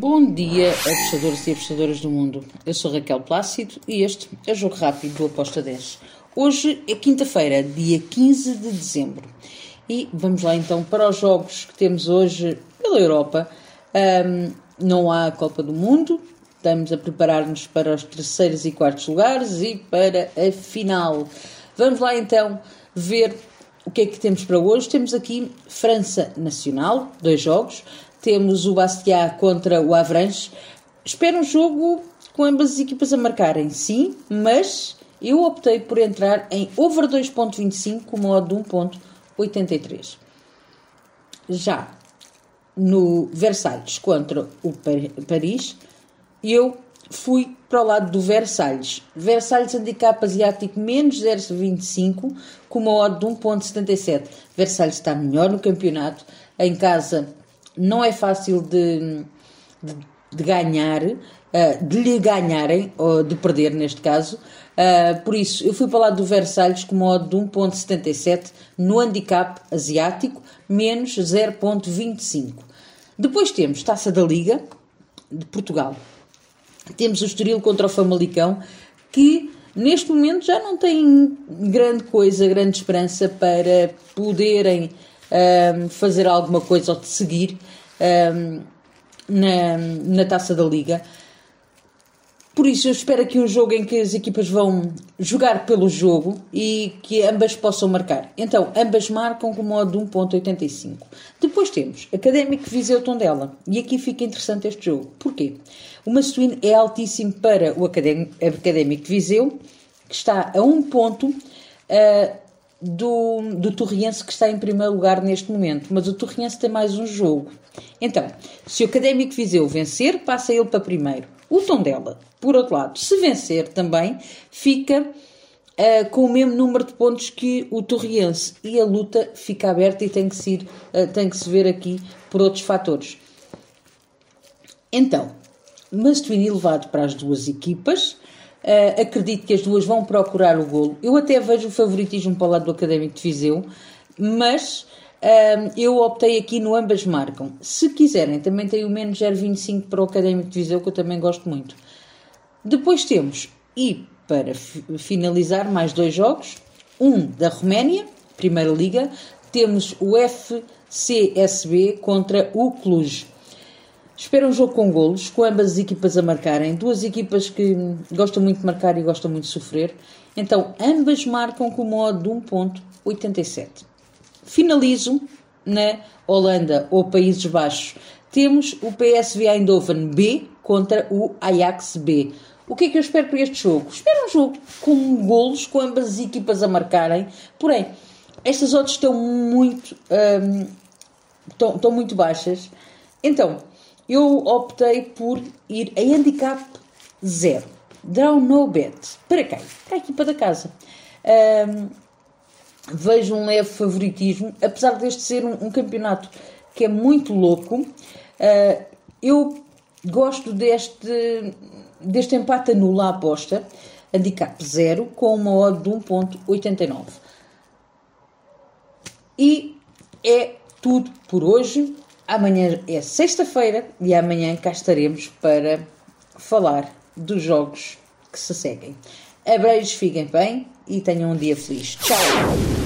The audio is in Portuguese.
Bom dia, apostadores e apostadoras do mundo. Eu sou Raquel Plácido e este é o Jogo Rápido do Aposta 10. Hoje é quinta-feira, dia 15 de dezembro. E vamos lá então para os jogos que temos hoje pela Europa. Um, não há Copa do Mundo, estamos a preparar-nos para os terceiros e quartos lugares e para a final. Vamos lá então ver o que é que temos para hoje. Temos aqui França Nacional, dois jogos temos o Bastia contra o Avranches. Espero um jogo com ambas as equipas a marcarem, sim, mas eu optei por entrar em over 2.25 com modo de 1.83. Já no Versalhes contra o Paris, eu fui para o lado do Versalhes. Versalhes handicap asiático menos 0,25 com uma odd de 1,77. Versalhes está melhor no campeonato. Em casa não é fácil de, de, de ganhar, uh, de lhe ganharem, ou de perder neste caso. Uh, por isso, eu fui para lá do Versalhes com modo de 1.77 no handicap asiático, menos 0.25. Depois temos Taça da Liga de Portugal. Temos o Estoril contra o Famalicão, que neste momento já não tem grande coisa, grande esperança para poderem um, fazer alguma coisa ou de seguir um, na, na taça da Liga. Por isso, eu espero aqui um jogo em que as equipas vão jogar pelo jogo e que ambas possam marcar. Então, ambas marcam com modo de 1.85. Depois temos Académico Viseu Tondela. E aqui fica interessante este jogo. Porquê? O Mastuíno é altíssimo para o Académico Viseu, que está a um ponto. Uh, do, do Torriense que está em primeiro lugar neste momento, mas o Torriense tem mais um jogo. Então, se o Académico Viseu vencer, passa ele para primeiro. O Tondela, por outro lado, se vencer também, fica uh, com o mesmo número de pontos que o Torriense e a luta fica aberta e tem que se, ir, uh, tem que se ver aqui por outros fatores. Então, Mastuini elevado para as duas equipas, Uh, acredito que as duas vão procurar o golo. Eu até vejo o favoritismo para o lado do Académico de Viseu, mas uh, eu optei aqui no ambas marcam. Se quiserem, também tem o menos 0,25 para o Académico de Viseu, que eu também gosto muito. Depois temos, e para finalizar, mais dois jogos. Um da Roménia, Primeira Liga. Temos o FCSB contra o Cluj. Espero um jogo com golos, com ambas as equipas a marcarem. Duas equipas que gostam muito de marcar e gostam muito de sofrer. Então, ambas marcam com o modo de 1.87. Finalizo na Holanda ou Países Baixos. Temos o PSV Eindhoven B contra o Ajax B. O que é que eu espero para este jogo? Espero um jogo com golos, com ambas as equipas a marcarem. Porém, estas odds estão muito, um, estão, estão muito baixas. Então, eu optei por ir a handicap zero. Draw no bet. Para quem? Para a equipa da casa. Um, vejo um leve favoritismo, apesar deste ser um, um campeonato que é muito louco. Uh, eu gosto deste, deste empate nulo à aposta, handicap zero, com uma odd de 1.89. E é tudo por hoje. Amanhã é sexta-feira e amanhã cá estaremos para falar dos jogos que se seguem. Abreijos, fiquem bem e tenham um dia feliz. Tchau!